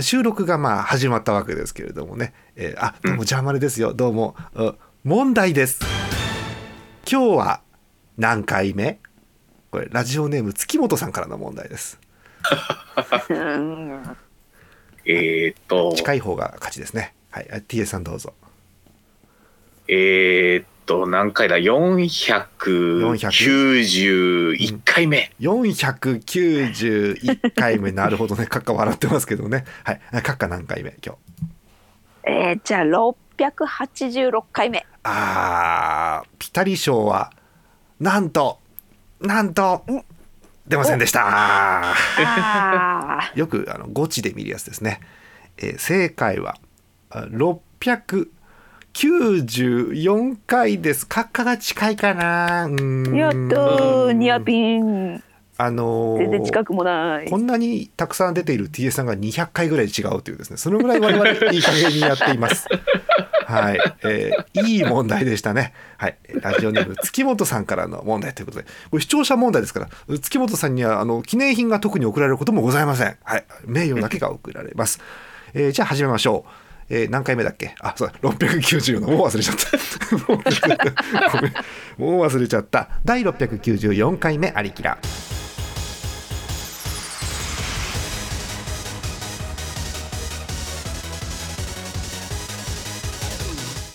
収録がまあ始まったわけですけれどもね、えー、あどうもジャーマネですよ。どうも。問題です。今日は何回目？これラジオネーム月本さんからの問題です。えっと。近い方が勝ちですね。はい。TS さんどうぞ。えー、っと何回だ？491回目。491回目。なるほどね。カッカ笑ってますけどね。はい。カッカ何回目？今日。えー、じゃあ686回目。あーピタリ賞はなんとなんと出ませんでした。よくあのゴチで見るやつですね、えー、正解は694回です。カッカが近いかな。やったニアピン。あのー、全然近くもない。こんなにたくさん出ている TS さんが200回ぐらい違うというですね。そのぐらい我々いい加減にやっています。はい、えー、いい問題でしたね。はい。ラジオネーム月本さんからの問題ということで。これ視聴者問題ですから月本さんにはあの記念品が特に送られることもございません。はい。名誉だけが送られます。えー、じゃあ始めましょうえー、何回目だっけ？あそう六694のもう忘れちゃった。もう忘れちゃった。第694回目ありきら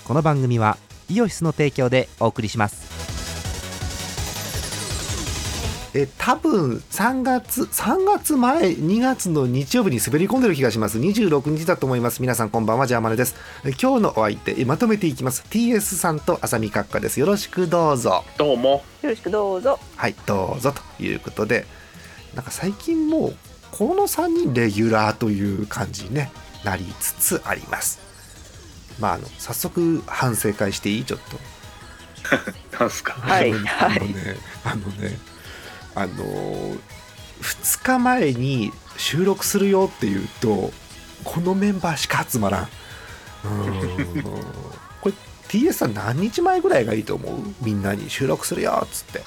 この番組はイオシスの提供でお送りします。え多分3月3月前2月の日曜日に滑り込んでる気がします。26日だと思います。皆さんこんばんは。ジャーマネです。今日のお相手まとめていきます。TS さんと浅見閣下です。よろしくどうぞ。どうも。よろしくどうぞ。はいどうぞということで。なんか最近もうこの3人レギュラーという感じに、ね、なりつつあります。まああの早速反省会していい？ちょっと。なんすか？はいあのねあのねあの2日前に収録するよっていうとこのメンバーしか集まらん。うん。これ TS さん何日前ぐらいがいいと思う？みんなに収録するよっつって。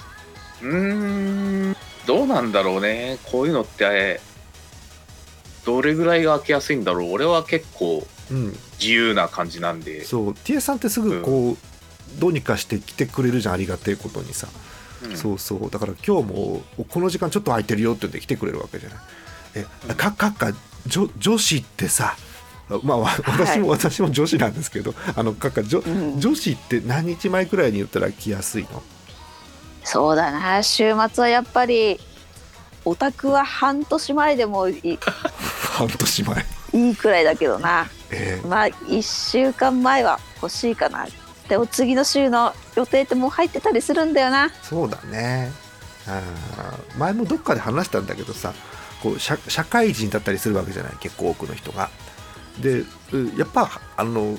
うん。どうなんだろうね。こういうのってどれぐらいが開けやすいんだろう。俺は結構自由な感じなんで、うん、そう。TS さんってすぐこう、うん、どうにかして来てくれるじゃん。ありがてえことにさ、うん、そうそう。だから今日もこの時間ちょっと空いてるよって言って来てくれるわけじゃない。えかかっか女女子ってさまあ私も、はい、私も女子なんですけどあのかっか女,、女子って何日前くらいに言ったら来やすいの？そうだな。週末はやっぱりオタクは半年前でもいい。半年前。いいくらいだけどな、えー、まあ1週間前は欲しいかな。でも次の週の予定ってもう入ってたりするんだよな。そうだね。あ前もどっかで話したんだけどさこう社社会人だったりするわけじゃない？結構多くの人が。でやっぱあの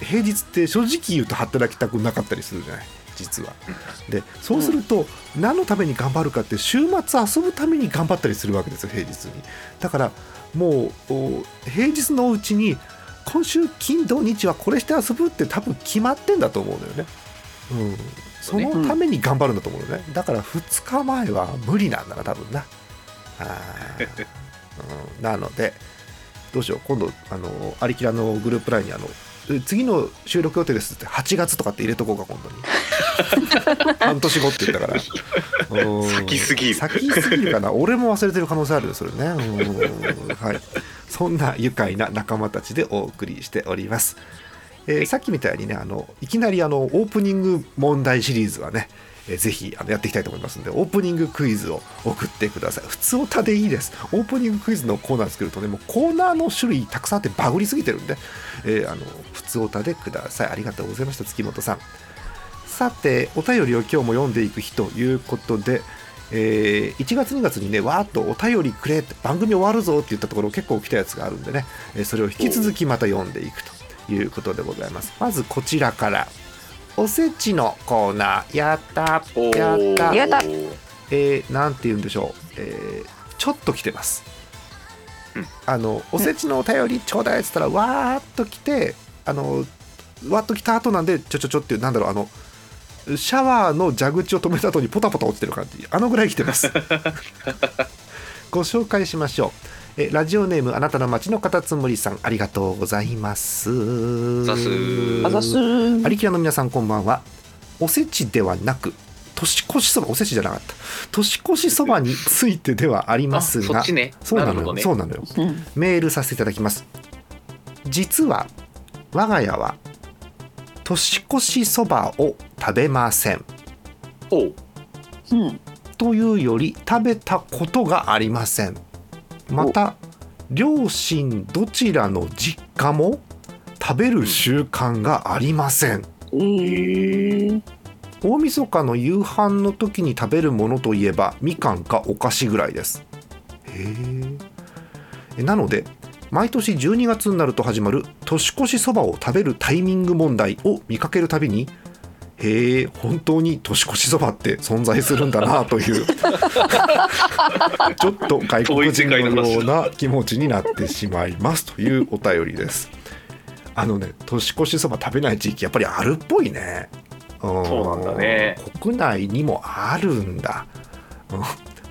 平日って正直言うと働きたくなかったりするじゃない？実は。でそうすると、何のために頑張るかって週末遊ぶために頑張ったりするわけですよ平日に。だからもう平日のうちに今週金土日はこれして遊ぶって多分決まってんだと思うのよね。うん、そのために頑張るんだと思うのね、だから2日前は無理なんだな多分な。あ、うん、なのでどうしよう。今度あのアリキラのグループラインにあの次の収録予定ですって8月とかって入れとこうか今度に。半年後って言ったから。先すぎる。先すぎるかな。俺も忘れてる可能性あるよそれね。はい。そんな愉快な仲間たちでお送りしております、えー、さっきみたいにねあのいきなりあのオープニング問題シリーズはねえー、ぜひあのやっていきたいと思いますのでオープニングクイズを送ってください。普通歌でいいです。オープニングクイズのコーナー作るとねもうコーナーの種類たくさんあってバグりすぎてるんで、えー、あの普通歌でください。ありがとうございました月本さん。さてお便りを今日も読んでいく日ということでえー、1月2月にねわーっとお便りくれって番組終わるぞって言ったところ結構来たやつがあるんでね、それを引き続きまた読んでいくと。いうことでございます。まずこちらからおせちのコーナー。やったやった。やった。えー、なんて言うんでしょう、えー、ちょっと来てます、うん、あのおせちのお便りちょうだいっつったら、わーっと来てあのわっと来た後なんでちょちょちょっていうなんだろうあのシャワーの蛇口を止めた後にポタポタ落ちてる感じ。あのぐらい来てます。ご紹介しましょうえラジオネームあなたの街のカタツムリさんありがとうございます。ざす。あざす。アリキラの皆さんこんばんは。おせちではなく年越しそばおせちじゃなかった。年越しそばについてではありますがあそっちね。そうなのよ、ね。そうなのよ。うん。メールさせていただきます。実は我が家は年越しそばを食べません。おう。うん。というより食べたことがありませんまた両親どちらの実家も食べる習慣がありません。えー、大晦日の夕飯の時に食べるものといえばみかんかお菓子ぐらいです。へえなので毎年12月になると始まる年越しそばを食べるタイミング問題を見かけるたびにへえ本当に年越しそばって存在するんだなという。ちょっと外国人のような気持ちになってしまいますというお便りです。あのね年越しそば食べない地域やっぱりあるっぽいね。そうなんだね。国内にもあるんだ、うん。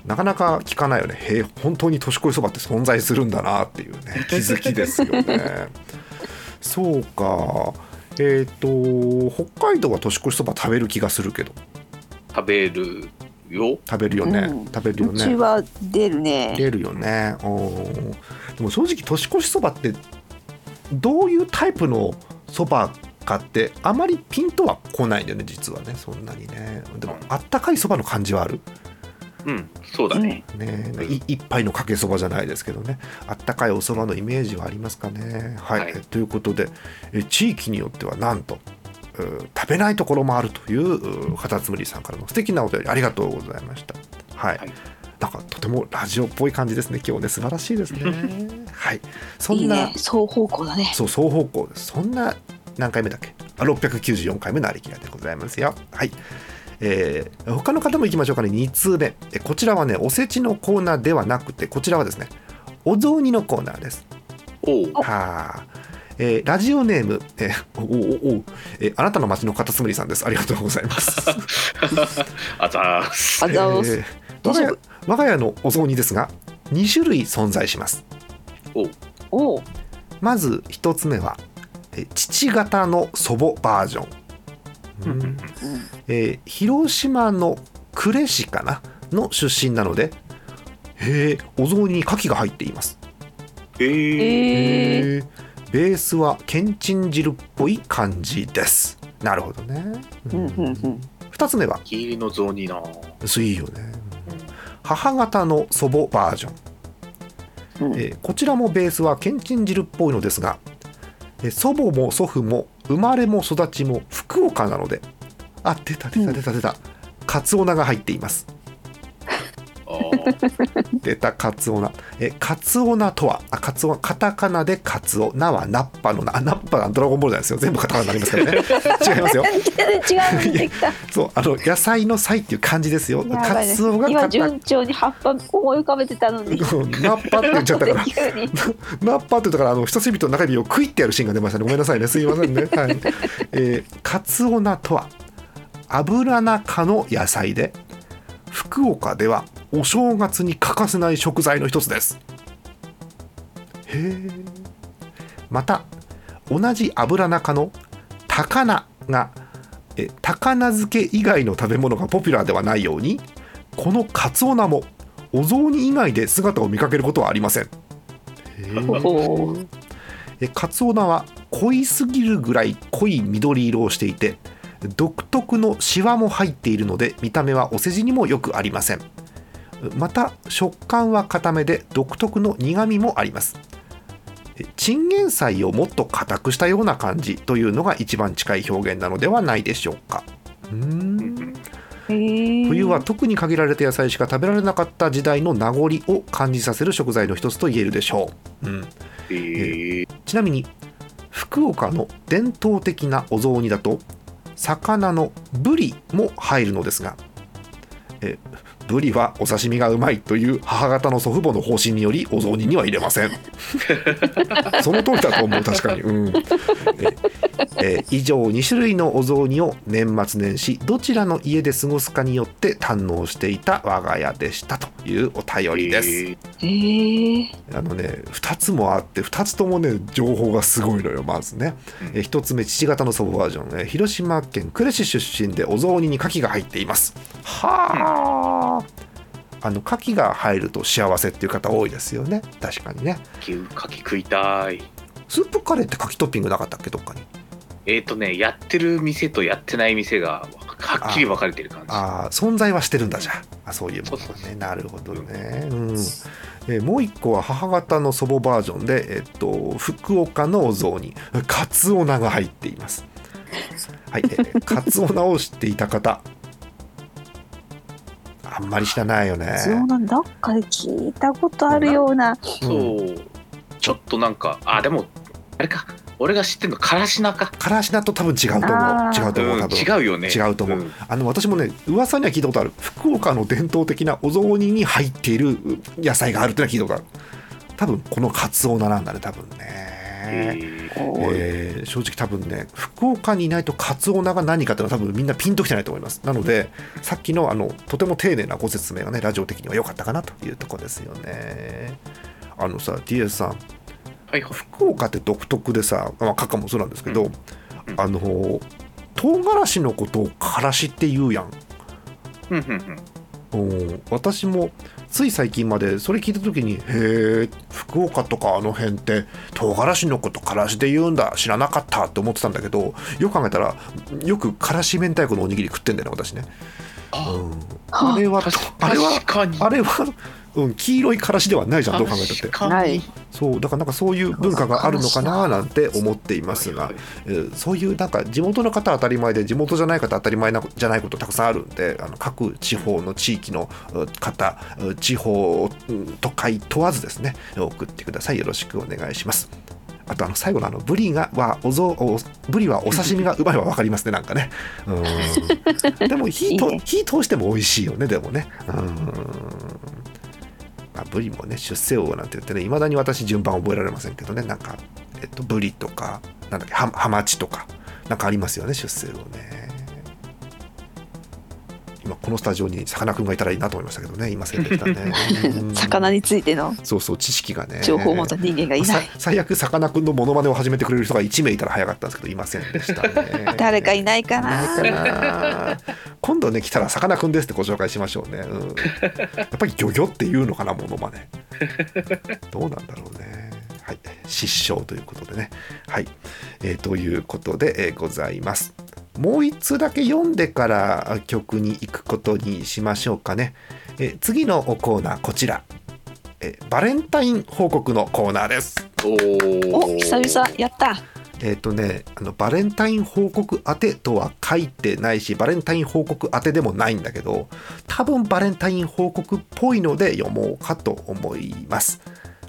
なかなか聞かないよね。へえ本当に年越しそばって存在するんだなっていうね。気づきですよね。そうかえっ、と北海道は年越しそば食べる気がするけど。食べるよ。食べるよね、うん。食べるようちねは出るね。出るよね。うんでも正直年越しそばってどういうタイプのそばかってあまりピンとは来ないんだよね実はね。そんなにね。でもあったかいそばの感じはある？うんそうだね、ね。い一杯のかけそばじゃないですけどね。あったかいおそばのイメージはありますかね。はい、はい。ということでえ地域によってはなんと食べないところもあるというカタツムリさんからの素敵なお便りありがとうございました。はい、はい。なんかとてもラジオっぽい感じですね今日ね。素晴らしいですね。はい。そんないいね。双方向だね。そう双方向です。そんな何回目だっけ？あ694回目のありきらでございますよ。はいえー他の方も行きましょうかね。2通目。えこちらはねおせちのコーナーではなくてこちらはですねお雑煮のコーナーです。はあえーラジオネーム、えーおおおおえーあなたの街のカタツムリさんです。ありがとうございます。あざーす。あざーす。えー我が家我が家のお雑煮ですが2種類存在します。おう。おう。まず一つ目はえ父方の祖母バージョン、えー広島の呉市かなの出身なのでへえお雑煮に牡蠣が入っています。えー、えー、ベースはけんちん汁っぽい感じです。なるほどね、うん。うんうん2つ目は？黄色の雑煮な。そういいよね。母方の祖母バージョン。うん。えーこちらもベースはけんちん汁っぽいのですが、えー祖母も祖父も生まれも育ちも福岡なので。あ出た出た出た出た、カツオナが入っています 出たカツオナえーカツオナとは？あカツオカタカナでカツオ。ナはナッパのナあナッパがドラゴンボールなんですよ。全部カタカナになりますからね。違いますよ。違うそうあの野菜の菜っていう感じですよ。カツオが今順調に葉っぱ思い浮かべてたのに。ナッパって言っちゃったから。ナッパーって言ったからあの人差し指と中指をクイってやるシーンが出ましたね。ごめんなさいね。すいませんね。はい。えー、カツオナとは？油中の野菜で福岡ではお正月に欠かせない食材の一つです。へえ。また同じ油中の高菜がえ高菜漬け以外の食べ物がポピュラーではないようにこのカツオナもお雑煮以外で姿を見かけることはありません。えカツオナは濃いすぎるぐらい濃い緑色をしていて独特のシワも入っているので見た目はお世辞にもよくありませんまた食感は固めで独特の苦みもあります。えチンゲン菜をもっと硬くしたような感じというのが一番近い表現なのではないでしょうか。うー。ん冬は特に限られた野菜しか食べられなかった時代の名残を感じさせる食材の一つと言えるでしょう、うん、えー、ちなみに福岡の伝統的なお雑煮だと魚のブリも入るのですがえブリはお刺身がうまいという母方の祖父母の方針によりお雑煮には入れません。その通りだと思う確かに、うん。ええ以上2種類のお雑煮を年末年始どちらの家で過ごすかによって堪能していた我が家でしたというお便りです、へえあのね2つもあって2つともね情報がすごいのよまずね、え1つ目父方の祖母バージョン、え広島県呉市出身でお雑煮に牡蠣が入っています。はあ、あの牡蠣が入ると幸せっていう方多いですよね。確かにね。牡蠣食いたい。スープカレーって牡蠣トッピングなかったっけ？どっかに。えっ、ー、とねやってる店とやってない店がはっきり分かれてる感じ。ああ存在はしてるんだじゃ。あそういうものね。なるほどね。うん、えー、もう一個は母方の祖母バージョンで、えっと、福岡のお雑煮。カツオナが入っています。はい、えー、カツオナを知っていた方あんまり知らないよね。そうなんどっかで聞いたことあるような。そう、ちょっとなんかあでもあれか。俺が知ってるのからしなか。からしなと多分違うと思う。違うと思う多分、違うよね。違うと思う、うん、あの私もね噂には聞いたことある。福岡の伝統的なお雑煮に入っている野菜があるってのは聞いたことある。多分このカツオナなんだね多分ねえー、正直多分ね福岡にいないとカツオナが何かっていうのは多分みんなピンときてないと思います。なのでさっきのあのとても丁寧なご説明がねラジオ的には良かったかなというとこですよね。あのさ TS さん、はい、福岡って独特でさ、まあ、カカもそうなんですけど、うん、あの唐辛子のことをからしって言うやん、うん、私もつい最近までそれ聞いた時にへえ福岡とかあの辺って唐辛子のことからしで言うんだ知らなかったって思ってたんだけどよく考えたらよくからし明太子のおにぎり食ってんだよね私ね。うん、あれはあれはあれはうん、黄色いからしではないじゃんどう考えたって。そうだからなんかそういう文化があるのかななんて思っていますが、えー、そういうなんか地元の方当たり前で地元じゃない方当たり前なじゃないことたくさんあるんであの各地方の地域の方地方都会問わずですね送ってください。よろしくお願いします。あとあの最後のあのブリがはおぞおブリはお刺身がうまいは分かりますねなんかね。うん。でも火と 火通しても美味しいよねでもね。うん。まあ、ブリもね出世魚なんて言ってねいまだに私順番覚えられませんけどね。なんか、えっと、ブリとかなんだっけハハマチとかなんかありますよね出世魚ね今このスタジオにさかなクンがいたらいいなと思いましたけどね。いませんでしたね。魚についての。そうそう知識がね。情報を持った人間がいない、最悪さかなクンのモノマネを始めてくれる人が1名いたら早かったんですけどいませんでしたね。誰かいないかな。今度ね来たらさかなクンですってご紹介しましょうね、うん、やっぱりギョギョっていうのかなモノマネ。どうなんだろうね。はい、失笑ということでね。はい、えー、ということで、えー、ございます。もう一通だけ読んでから曲に行くことにしましょうかね。え次のコーナーこちら。えバレンタイン報告のコーナーです。おお久々やった。えっ、ー、とねあのバレンタイン報告宛てとは書いてないしバレンタイン報告宛てでもないんだけど多分バレンタイン報告っぽいので読もうかと思います。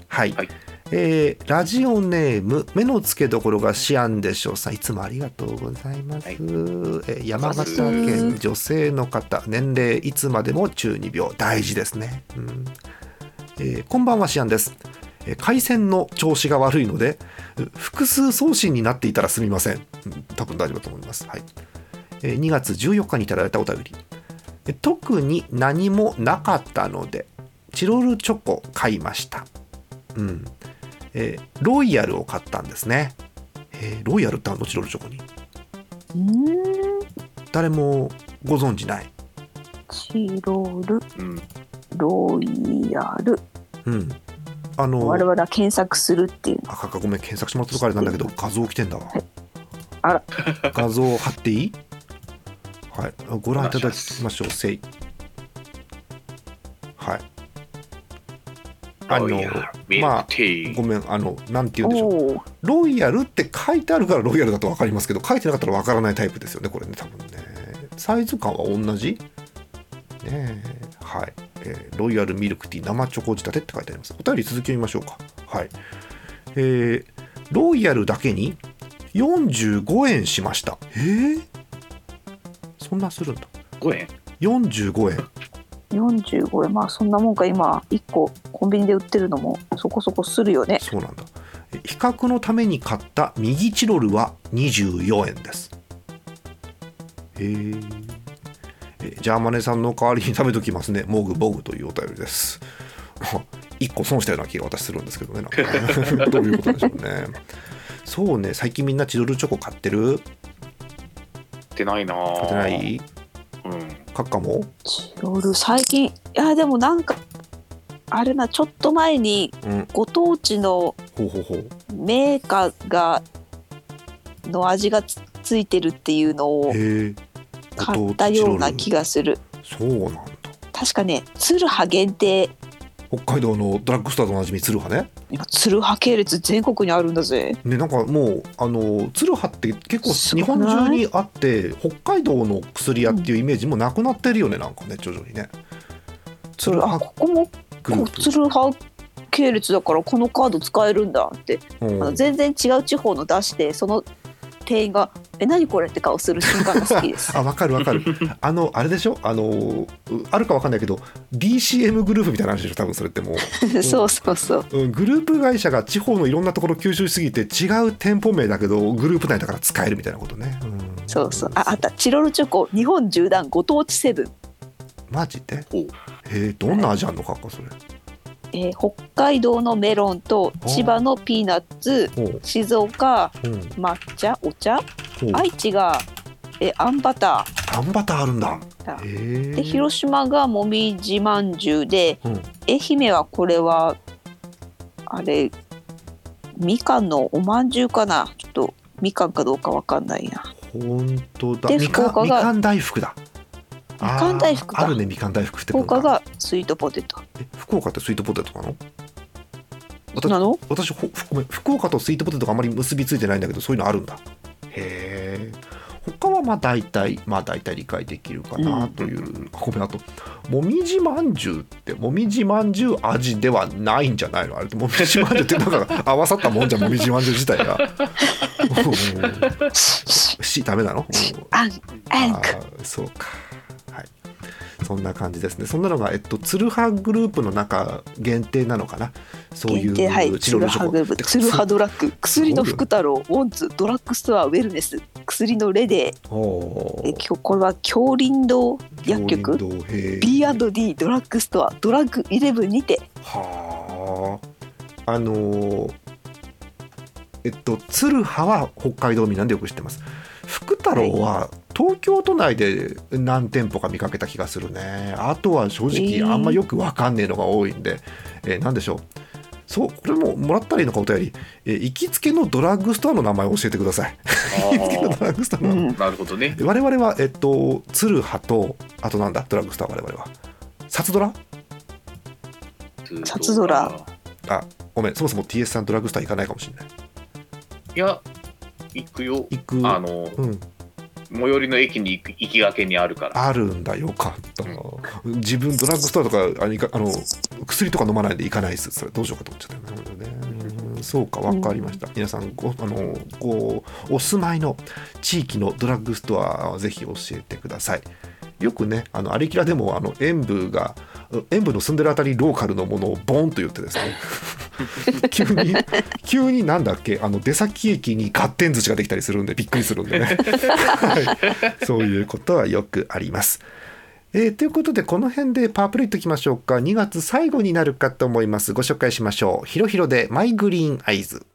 はい、はいえー、ラジオネーム目の付けどころがシアンでしょうさんいつもありがとうございます、はい、えー、山形県女性の方年齢いつまでも中二病。大事ですね、うん。えー、こんばんはシアンです。回線の調子が悪いので複数送信になっていたらすみません。多分大丈夫だと思います、はい、2月14日にいただいたお便り。特に何もなかったのでチロルチョコ買いました。うんえー、ロイヤルを買ったんですね、えー、ロイヤルってあの？チロルチョコに。誰もご存知ない。チロル、うん、ロイヤル。うん。あの我々は検索するっていう。あかかごめん検索してもらったとかあれなんだけど画像来てんだわ、はい、あら。画像貼っていい？はい。ご覧いただきましょう。せい。はいあのまあごめんあのなんて言うんでしょう。ロイヤルって書いてあるからロイヤルだと分かりますけど書いてなかったら分からないタイプですよねこれね多分ね。サイズ感は同じ？ねはい、えー、ロイヤルミルクティー生チョコ仕立てって書いてあります。お便り続きを見ましょうか。はい。えー、ロイヤルだけに45円しました。えー、そんなするんだ。5円？45円45円まあそんなもんか今1個コンビニで売ってるのもそこそこするよね。そうなんだ。比較のために買った右チロルは24円です。へえじゃあマネさんの代わりに食べときますね。モグボグというお便りです。1個損したような気が私するんですけどねなんか。ね どういうことでしょうね。そうね最近みんなチロルチョコ買ってる？買ってないな買ってない？うんカッカも？チロル最近いやでもなんかあれなちょっと前にうん。ご当地のほうほうほう。メーカーがの味がつついてるっていうのをへえ。買ったような気がする。そうなんだ。確かね鶴葉限定。北海道のドラッグストアでおなじみ鶴葉ね今鶴葉系列全国にあるんだぜ。ねなんかもうあの鶴葉って結構日本中にあって北海道の薬屋っていうイメージもなくなってるよねなんかね徐々にね。鶴あ葉ここも鶴葉系列だからこのカード使えるんだって、うん。あの全然違う地方の出してその店員が「え何これ?」って顔する瞬間が好きです。あわかるわかる。あのあれでしょ？あのうあるかわかんないけど DCM グループみたいな話でしょ？多分それってもう。そうそうそう。うん。グループ会社が地方のいろんなところ吸収しすぎて違う店舗名だけどグループ内だから使えるみたいなことね、うん。そうそう。ああった。チロルチョコ日本縦断ご当地セブン、マジで？えどんな味あんの？かっこそれえー北海道のメロンと千葉のピーナッツ静岡うん。抹茶お茶。愛知がえーあんバタあんバターあるんだ。で広島がもみじまんじゅうでうん。愛媛はこれはあれみかんのおまんじゅうかな。ちょっとみかんかどうかわかんないな。本当だ。でみかん福岡がみかん大福だみかん大福かあるねみかん大福って福岡がスイートポテト。え福岡ってスイートポテトなの？私なの？私ごめん福岡とスイートポテトがあまり結びついてないんだけどそういうのあるんだ。へえ他はまあ大体まあ大体理解できるかなという、ごめんあともみじまんじゅうってもみじまんじゅう味ではないんじゃないの？あれってもみじまんじゅうってなんか合わさったもんじゃん もみじまんじゅう自体が。うんしダメなの、うんあんあそうか。はいそんな感じですね。そんなのがえっとツルハグループの中限定なのかな？そういう限定はいチロルチョコツルハグループ。ツルハドラッグ。薬の福太郎。ウォンツドラッグストアウェルネス。薬のレデー。おえ今日これは京林堂薬局。B&D ドラッグストア。ドラッグイレブンにて。はあ。あのーえっと鶴葉は北海道民なんでよく知ってます。福太郎は東京都内で何店舗か見かけた気がするね。あとは正えー。直あんまよくわかんねえのが多いんで、えーなんでしょう。そうこれももらったらいいのかお便り、えー行きつけのドラッグストアの名前を教えてください。行きつけのドラッグストアの。名前、うん。なるほどね。我々はえっと鶴葉とあとなんだ？ドラッグストア我々は。札ドラ？札ドラ。あごめん。そもそも TS さんドラッグストア行かないかもしれない。いや、行くよ。行く。あの、うん最寄りの駅に行く行きがけにあるから。あるんだよかった、自分ドラッグストアとかあのいかあの薬とか飲まないんで行かないです。それどうしようかと思っちゃった。よねうんそうか分かりました、皆さんごあのごお住まいの地域のドラッグストアをぜひ教えてください。よくねあのアリキラでもあの演舞が演舞の住んでるあたりローカルのものをボンと言ってですね 急に急になんだっけ？あの出先駅に合点寿司ができたりするんでびっくりするんでね、はい、そういうことはよくあります。えーということでこの辺でパワープレイときましょうか。2月最後になるかと思います。ご紹介しましょう。ひろひろでマイグリーンアイズ「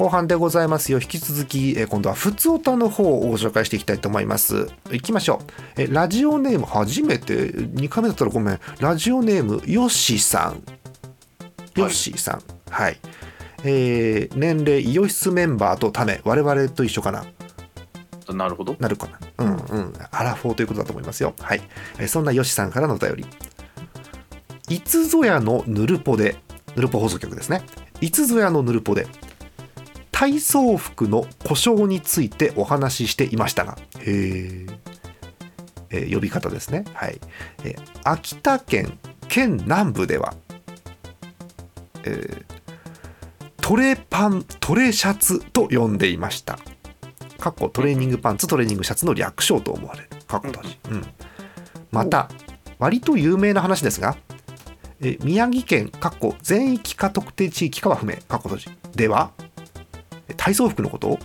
後半でございますよ。引き続き、えー今度はふつおたの方をご紹介していきたいと思います。いきましょう。えラジオネーム初めて2回目だったらごめん。ラジオネームよしさん。よしさん。はい、えー年齢イオシスメンバーとため我々と一緒かな？なるほど。なるかな？うんうん。アラフォーということだと思いますよ。はい、えーそんなよしさんからのお便り。いつぞやのぬるぽでぬるぽ放送局ですね。いつぞやのぬるぽで体操服の故障についてお話ししていましたがえー呼び方ですね。はい、えー秋田県県南部では、えートレパントレシャツと呼んでいました。かっこトレーニングパンツトレーニングシャツの略称と思われる。かっこ閉じ、うん、また割と有名な話ですがえ宮城県かっこ全域か特定地域かは不明。かっこ閉じではえ体操服のこと？を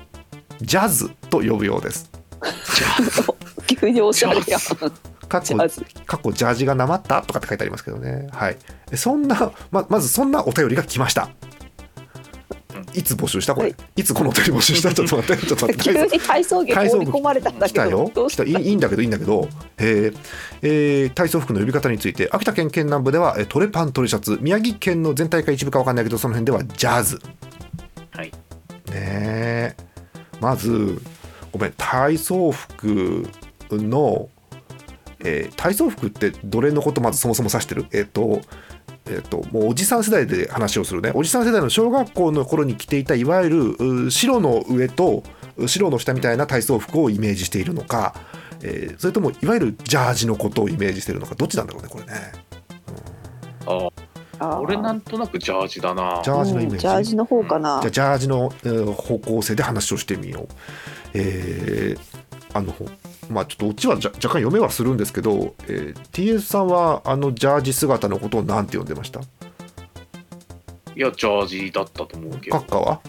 ジャズと呼ぶようです。急におしゃれやん。かっこかっこジャージがなまったとかって書いてありますけどね。はい。えそんなままずそんなお便りが来ました。いつ募集した？これ、はい。い、つこのお便り募集した？ちょっと待って ちょっと待って。急に体操着放り込まれたんだけどよ。来たたいいんだけどいいんだけど、えー。えー体操服の呼び方について秋田県県南部ではえートレパントレシャツ。宮城県の全体か一部か分かんないけどその辺ではジャズえまずごめん体操服の、えー体操服ってどれのことまずそもそも指してる？えっ、とえっ、ともうおじさん世代で話をするね。おじさん世代の小学校の頃に着ていたいわゆる白の上と白の下みたいな体操服をイメージしているのか、えーそれともいわゆるジャージのことをイメージしているのかどっちなんだろうねこれね。ああ俺なんとなくジャージだな。ジャージのイメージ、うんジャージの方かな。じゃあジャージの、えー方向性で話をしてみよう。えーあのまあちょっとオチは若干読めはするんですけど、えー、TS さんはあのジャージ姿のことを何て呼んでました？いやジャージだったと思うけど。閣下は？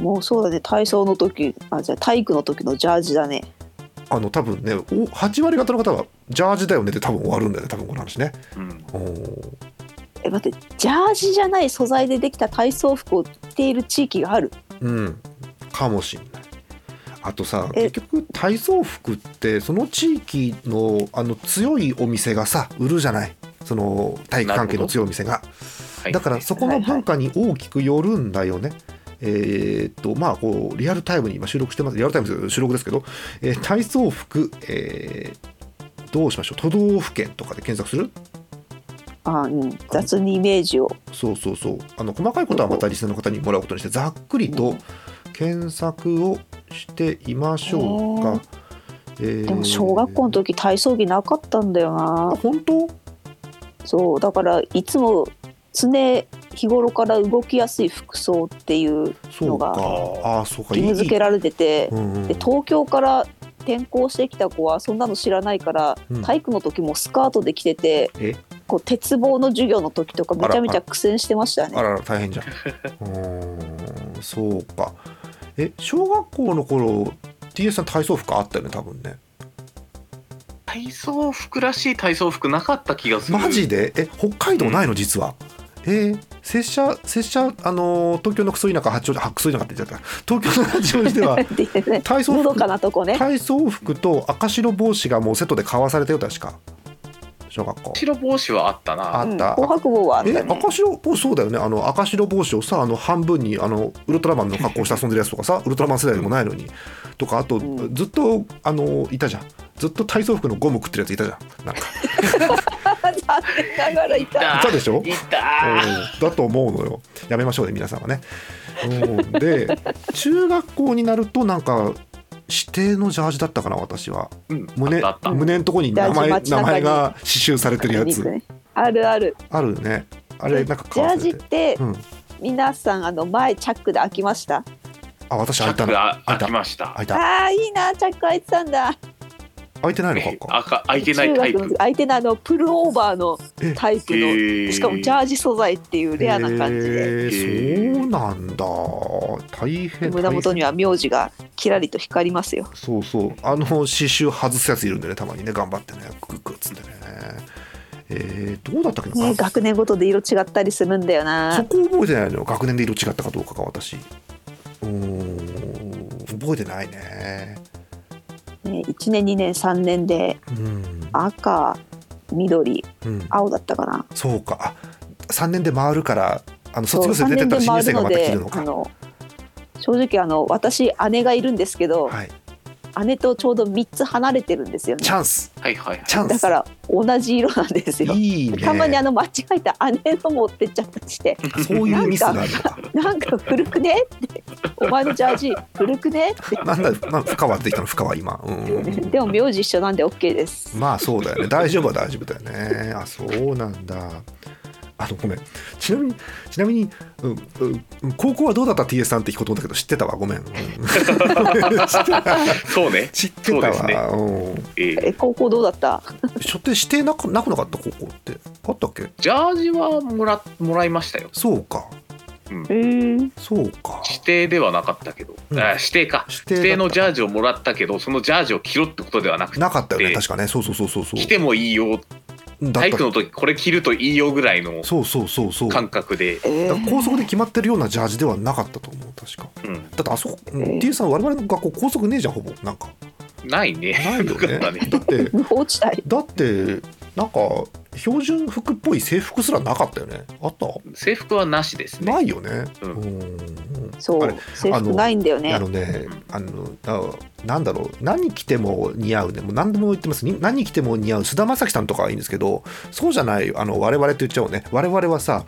もうそうだね体操の時あじゃあ体育の時のジャージだね。あの多分ねお8割方の方はジャージだよねって多分終わるんだよね多分この話ね、うん。おーえ待ってジャージじゃない素材でできた体操服を着ている地域がある？うん。かもしんない。あとさえ。結局体操服ってその地域のあの強いお店がさ売るじゃない？その体育関係の強いお店が。はいだからそこの文化に大きくよるんだよね。えーっとまあこうリアルタイムに今収録してます。リアルタイム収録ですけど、えー体操服、えーどうしましょう？都道府県とかで検索する？あ、うん、雑にイメージを。そうそうそう。あの細かいことはまたリスナーの方にもらうことにしてざっくりと検索をしていましょうか。えー。でも小学校の時体操着なかったんだよあな本当？そう。だからいつも常日頃から動きやすい服装っていうそうか。あーそうか。義務付けられててうんうん。で東京から転校してきた子はそんなの知らないから、うん。体育の時もスカートで着ててえ？こう鉄棒の授業の時とかめちゃめちゃ苦戦してましたねあらら大変じゃん。うーんそうか。え小学校の頃 TS さん体操服あったよね多分ね。体操服らしい体操服なかった気がするマジで？え北海道ないの？実は。えー、拙者拙者あのー東京のクソ田舎八王子あクソ田舎って言っちゃった東京の八王子では 体操服のどかなとこね体操服と赤白帽子がもうセットで買わされたよ確か小学校。白帽子はあったな。あった。うん紅白帽はあったえね赤白帽子そうだよね。あの赤白帽子をさあの半分にあのウルトラマンの格好して遊んでるやつとかさ ウルトラマン世代でもないのに。とかあと、ん。ずっとあのいたじゃん。ずっと体操服のゴム食ってるやついたじゃん。なんか。残念ながらいた。いたでしょ？いた。うん。だと思うのよ。やめましょうね皆さんはね、うん、で中学校になるとなんか指定のジャージだったかな私は。うん。胸胸のとこに名前名前が刺繍されてるやつ。ねあるある。あるね。あれなんかジャージって、うん。皆さんあの前チャックで開きました？あ私開いたの。開開いたきました。開いた。あーいいなチャック開いてたんだ開いてないの？かっか赤開いてないタイ中学のプ。相手のあの？プルオーバーのえタイプの、しかもジャージ素材っていうレアな感じで、そうなんだ。大変胸元にはは名字がキラリと光りますよ。そうそう。あの刺繍外すやついるんでねたまにね。頑張ってね。グッグッつってね。えー、どうだったっけな、ね学年ごとで色違ったりするんだよそなこ覚えてないの？よ学年で色違ったかどうかが私。うーん覚えてないねね1年2年3年でうん、赤緑うん、青だったかな。そうか。あ3年で回るからあの卒業生出てったら新入生がまた着るのか。あの正直あの私姉がいるんですけど、はい。姉とちょうど3つ離れてるんですよね。チャンス。はいはいはい。チャンス。だから同じ色なんですよ。いいね。たまにあの間違えた姉の持ってっちゃったりして。そういうミスがあるのかなんか古くねってお前のジャージ古くね？ってなんだなん深川って言ったの深川今、うん。でも名字一緒なんで OK です。まあそうだよね。大丈夫は大丈夫だよね。あそうなんだ。あのごめん。ちなみにちなみに、うんうん、高校はどうだった TS さんって聞こうと思ったけど知ってたわ。ごめん、うん。そうね。知ってたわ。ね。うん。え高校どうだった？書店指定なくなくなかった高校って？あったっけ？ジャージはもらもらいましたよ。そうかへえそうか。指定ではなかったけど、うん。あ指定か。指定のジャージをもらったけどそのジャージを着ろってことではなくて。なかったよねで確かね。そうそうそうそうそう。着てもいいよ。体育の時これ着るといいよぐらいのそうそうそうそう。感覚で、えだから高速で決まってるようなジャージではなかったと思う確か。うん、だってあそこ、T さん我々の学校高速ねえじゃんほぼ。なんか。ないね。ないよなかったねだって だってなんか標準服っぽい制服すらなかったよね。あった？制服はなしですね。ないよね。うん。うんそう制服ないんだよね。あのねあのあなんだろう。何着ても似合うね。もう何でも言ってます。に何着ても似合う菅田将暉さんとかはいいんですけどそうじゃないあの我々って言っちゃおうね。我々はさ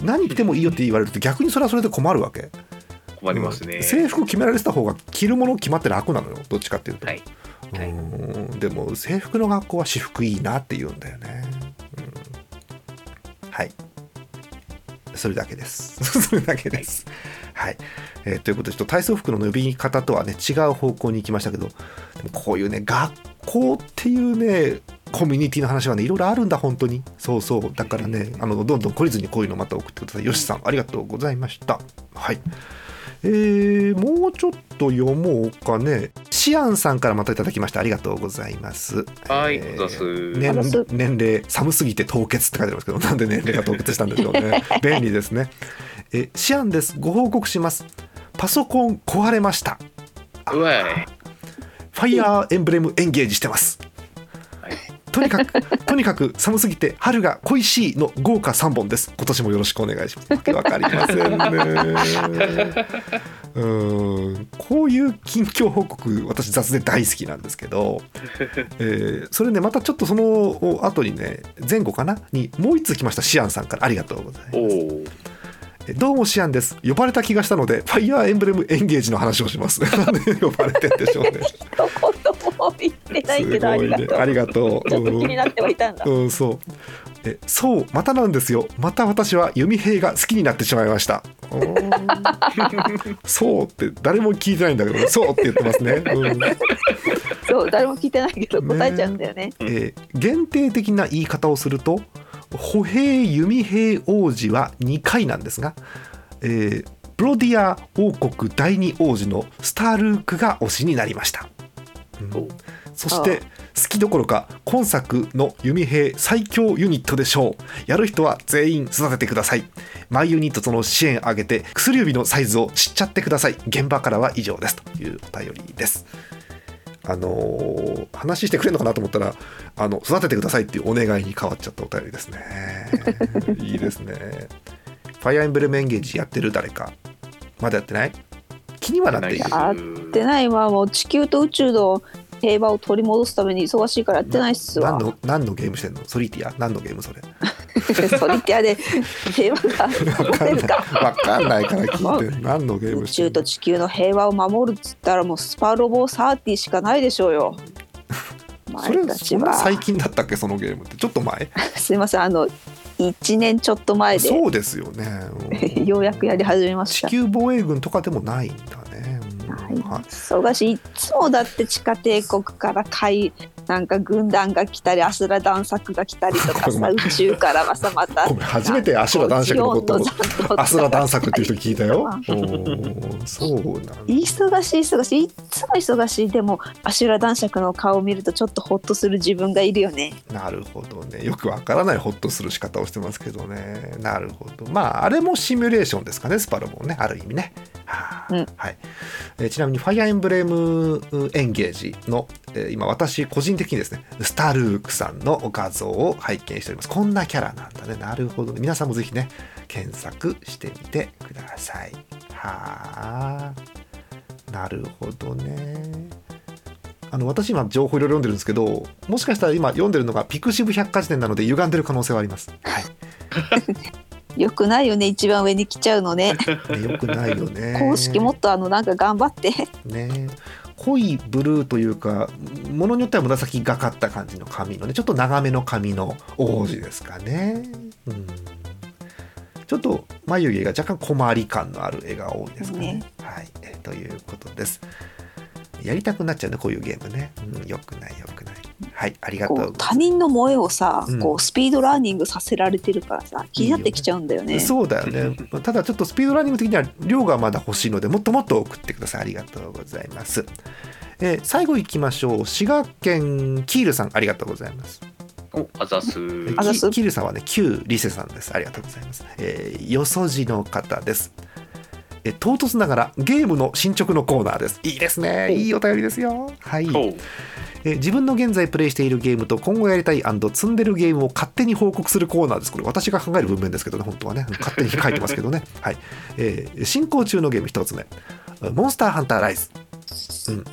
何着てもいいよって言われると逆にそれはそれで困るわけ。困りますね、うん。制服決められてた方が着るもの決まって楽なのよ。どっちかっていうと、はいはい。うん。でも制服の学校は私服いいなって言うんだよね、うん。はい。それだけです。それだけです。はい。えー、ということでちょっと体操服の呼び方とはね違う方向に行きましたけどこういうね学校っていうねコミュニティの話はねいろいろあるんだ本当に。そうそう。だからねあのどんどん懲りずにこういうのまた送ってください。よしさんありがとうございました。はい。えー、もうちょっと読もうかね。シアンさんからまたいただきました。ありがとうございます。はい、えー年年齢寒すぎて凍結って書いてありますけどなんで年齢が凍結したんでしょうね。便利ですね。えシアンです。ご報告します。パソコン壊れました。うわい。ファイヤーエンブレムエンゲージしてます。はいとにかく とにかく寒すぎて春が恋しいの豪華3本です。今年もよろしくお願いします。わけわかりませんね。うーん。こういう近況報告私雑で大好きなんですけど、えーそれねまたちょっとその後にね前後かな？にもう一通来ましたシアンさんから。ありがとうございます。どうもシアンです。呼ばれた気がしたのでファイヤーエンブレムエンゲージの話をします。なんで呼ばれてんでしょうね。一言ってないけどありがとう。ありがとうちょっと気になってはいたんだ。うん、そう。え、そう、またなんですよ。また私は弓兵が好きになってしまいました。そうって誰も聞いてないんだけど、そうって言ってますね。うんそう誰も聞いてないけど答えちゃうんだよね。えー限定的な言い方をすると、歩兵弓兵王子は2回なんですが、えーブロディア王国第二王子のスタールークが推しになりました。うん。おそして好きどころか今作の弓兵最強ユニットでしょうやる人は全員育ててください。マイユニットとの支援上げて薬指のサイズを知っちゃってください。現場からは以上です。というお便りです。あのー話してくれるのかなと思ったらあの育ててくださいっていうお願いに変わっちゃったお便りですね。いいですね。ファイアーエンブレムエンゲージやってる誰か。まだやってない？気にはなっている。やでないわ。もう地球と宇宙の平和を取り戻すために忙しいからやってないっすわ。何。の何のゲームしてんの？ソリティア？何のゲームそれ？ソリティアで平和が守れるか。わかんないから聞いて。何のゲーム宇宙と地球の平和を守るっつったらもうスパロボサーティしかないでしょうよ。それそんなは最近だったっけ？そのゲームって。ちょっと前？すいません。あの1年ちょっと前で。そうですよね、うん。ようやくやり始めました。地球防衛軍とかでもないんだね、うん。はいはい忙しいいつもだって地下帝国から海なんか軍団が来たりアスラ男爵が来たりとかさ宇宙からはさまた初めてアシュラ男爵のことアスラ男爵っていう人聞いたよ。そうなんだ。忙しい忙しいいつも忙しい。でもアシュラ男爵の顔を見るとちょっとホッとする自分がいるよね。なるほどね。よくわからないホッとする仕方をしてますけどね。なるほど。まああれもシミュレーションですかねスパロボねある意味ね。はあ。うん。はい。えーちなみにファイアーエンブレムエンゲージの、えー今私個人的にですねスタルークさんの画像を拝見しております。こんなキャラなんだね。なるほど。ね皆さんもぜひね検索してみてください。はあなるほどね。あの私今情報いろいろ読んでるんですけどもしかしたら今読んでるのがピクシブ百科事典なので歪んでる可能性はあります。はい、よくないよね。一番上に来ちゃうのね。ねよくないよね。公式もっとあのなんか頑張って。ね濃いブルーというかものによっては紫がかった感じの髪のねちょっと長めの髪の王子ですかね。うんちょっと眉毛が若干小回り感のある絵が多いですかね。ねはい、えということです。やりたくなっちゃうねこういうゲームね。うん、よくないよくない。はいありがとう。他人の萌えをさ、うんこうスピードラーニングさせられてるからさ気になってきちゃうんだよねそうだよね。ただちょっとスピードランニング的には量がまだ欲しいので、もっともっと送ってください。ありがとうございます。えー最後行きましょう。滋賀県キールさん、ありがとうございます。おあざすあざすキキールさんはね、旧リセさんです。ありがとうございます。えーよそじの方です。えー唐突ながらゲームの進捗のコーナーです。いいですね。いいお便りですよ。はい。えー自分の現在プレイしているゲームと今後やりたい積んでるゲームを勝手に報告するコーナーです。これ私が考える文面ですけどね、本当はね。勝手に書いてますけどね。はい。えー進行中のゲーム一つ目。モンスターハンターライズ。うん。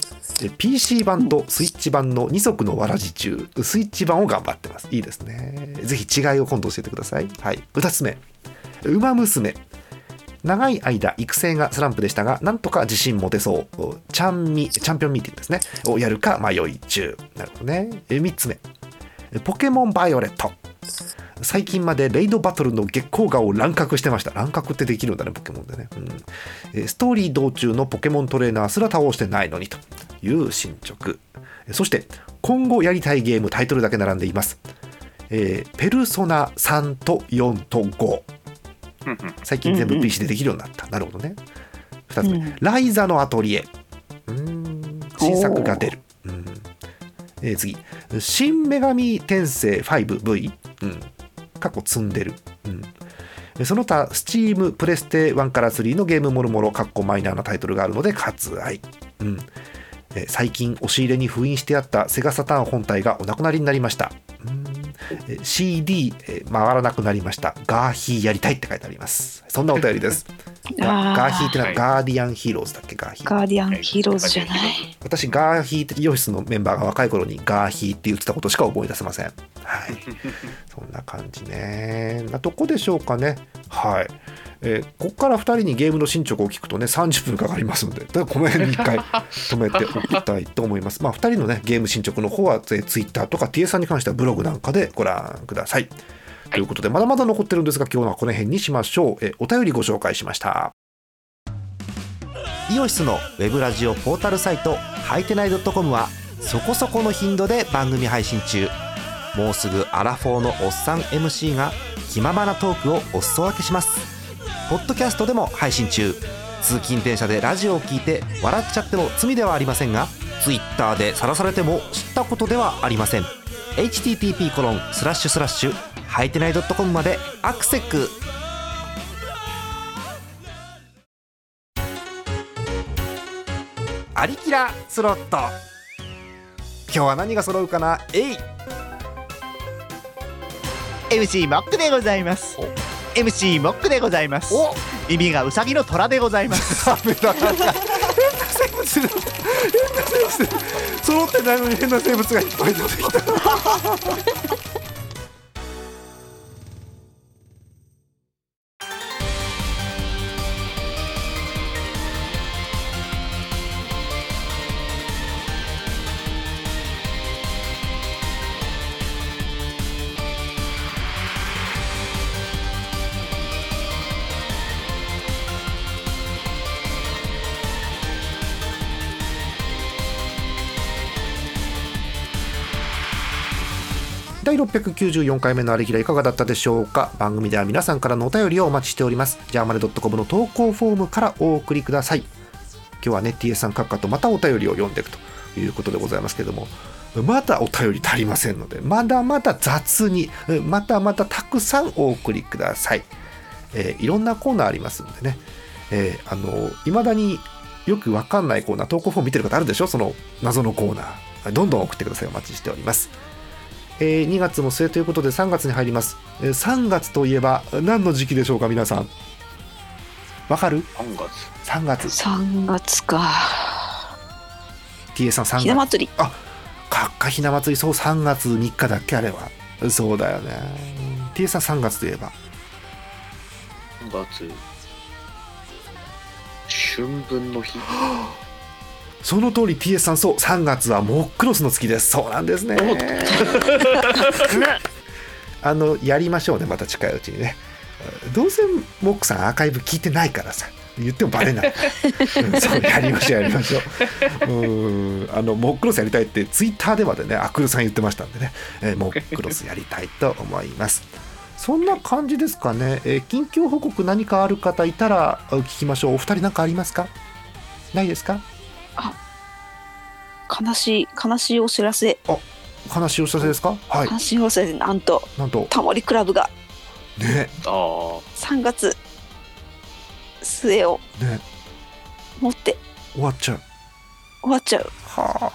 え PC 版とスイッチ版の2足のわらじ中、スイッチ版を頑張ってます。いいですね。ぜひ違いを今度教えてください。はい。2つ目。ウマ娘。長い間育成がスランプでしたがなんとか自信持てそう。チャンミチャンピオンミーティングですね。をやるか迷い中。なるほどね。3つ目。ポケモンバイオレット。最近までレイドバトルの月光画を乱獲してました。乱獲ってできるんだねポケモンでね、うん、ストーリー道中のポケモントレーナーすら倒してないのにと。いう進捗。そして今後やりたいゲームタイトルだけ並んでいます。えー、ペルソナ3と4と5最近全部 PC でできるようになった、なるほどね。2つ目、うん、ライザのアトリエ。うん。新作が出る、うん。えー、次「新女神転生 5V」うん。過去積んでる、うん、その他 Steam プレステ1から3のゲームもろもろかっこマイナーなタイトルがあるので割愛、うん。最近押し入れに封印してあったセガサターン本体がお亡くなりになりました CD 回らなくなりました。ガーヒーやりたいって書いてあります。そんなお便りです。ガーヒーってのはガーディアンヒーローズだっけ？ガーヒー。ガーディアンヒーローズじゃない。私ガーヒーってイオシスのメンバーが若い頃にガーヒーって言ってたことしか思い出せません。はい。そんな感じね。なとこでしょうかね。はいえー、ここから2人にゲームの進捗を聞くとね30分かかりますのでこの辺に1回止めておきたいと思います。まあ、2人のねゲーム進捗の方は、えー、Twitter とか TA さんに関してはブログなんかでご覧ください。ということでまだまだ残ってるんですが今日はこの辺にしましょう。えー、お便りご紹介しました。イオシスのウェブラジオポータルサイトハイテナイドットコムはそこそこの頻度で番組配信中もうすぐアラフォーのおっさん MC が気ままなトークをお裾分けしますポッドキャストでも配信中。通勤電車でラジオを聞いて笑っちゃっても罪ではありませんが Twitter で晒されても知ったことではありません。http コロンスラッシュスラッシュはいてない .com までアクセックアリキラスロット。今日は何が揃うかな？えい MC モックでございます MC モックでございます。耳がウサギの虎でございます。変な生物変な生物揃ってないのに変な生物がいっぱい出てきた第694回目のあれきらいかがだったでしょうか？番組では皆さんからのお便りをお待ちしております。ジャーマネドットコムの投稿フォームからお送りください。今日はね TS さん閣下とまたお便りを読んでいくということでございますけどもまだお便り足りませんのでまだまだ雑にまたまたたくさんお送りください、えー、いろんなコーナーありますんでね。えー、あの未だによくわかんないコーナー投稿フォーム見てる方あるでしょ？その謎のコーナー。どんどん送ってください。お待ちしております。えー、2月も末ということで3月に入ります、えー、3月といえば何の時期でしょうか皆さん。わかる ?3 月。3月。3月か。TA さん3月。ひな祭り。あかっかひな祭り。そう3月3日だっけあれは。そうだよね。TA さん3月といえば。3月。春分の日 その通り TS さんそう3月はモックロスの月です。そうなんですね。あのやりましょうねまた近いうちにね。どうせモックさんアーカイブ聞いてないからさ言ってもバレない、うん、そうやりましょうやりましょう。うんあのモックロスやりたいってツイッターでまでねアクルさん言ってましたんでね、えー、モックロスやりたいと思います。そんな感じですかね、えー、近況報告何かある方いたら聞きましょう。お二人何かありますか？ないですか？あ悲しい悲しいお知らせ。あ悲しいお知らせですか？はい。悲しいお知らせなんと。なんと。タモリクラブが。ね。あ3月末を。ね。持って。終わっちゃう。終わっちゃう。は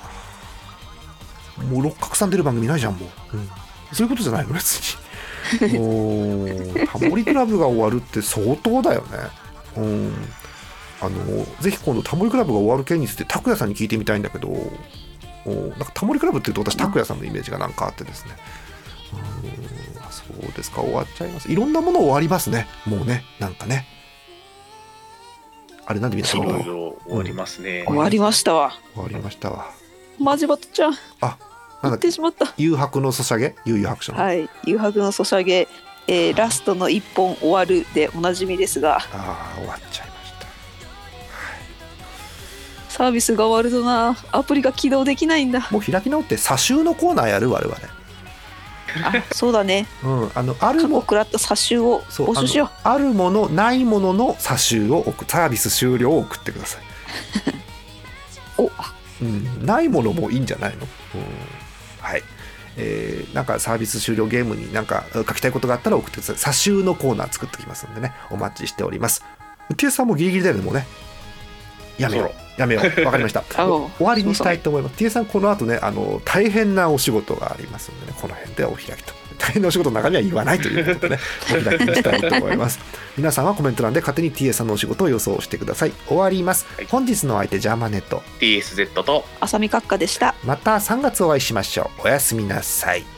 あ。もう六角さん出る番組ないじゃんもう、うん、そういうことじゃないの？別に。おタモリクラブが終わるって相当だよね。うんあのぜひ今度タモリクラブが終わる件について拓哉さんに聞いてみたいんだけどなんかタモリクラブっていうと私拓哉さんのイメージがなんかあってですね。うんそうですか。終わっちゃいます。いろんなもの終わりますね。もうね。なんかね。あれなんでみんな終わりますね、終わりましたわ。終わりましたわ。マジバトちゃん。あ言ってしまった。誘白のソシャゲ？悠々白書の。はい。誘白のソシャゲ、えー、ラストの一本終わるでおなじみですが。ああ終わっちゃいましたサービスが終わるとな。アプリが起動できないんだ。もう開き直って差集のコーナーやる我々。あそうだね。うんあのあるも食らった差集をそう募集しようあのあるものないものの差集を送サービス終了を送ってください。お。うん、ないものもいいんじゃないの、うん、はい。えーなんかサービス終了ゲームになんか書きたいことがあったら送ってください。差集のコーナー作っておきますんでね。お待ちしております。ティエさんもギリギリだよねもうね。やめようやめよう。わかりました。終わりにしたいと思います。ティエさんこの後ねあの大変なお仕事がありますんでね。この辺でお開きと大変なお仕事の中身は言わないということでね。お開きにしたいと思います。皆さんはコメント欄で勝手に TS さんのお仕事を予想してください。終わります、はい。本日のお相手ジャーマネット。TSZ と浅見閣下でした。また3月お会いしましょう。おやすみなさい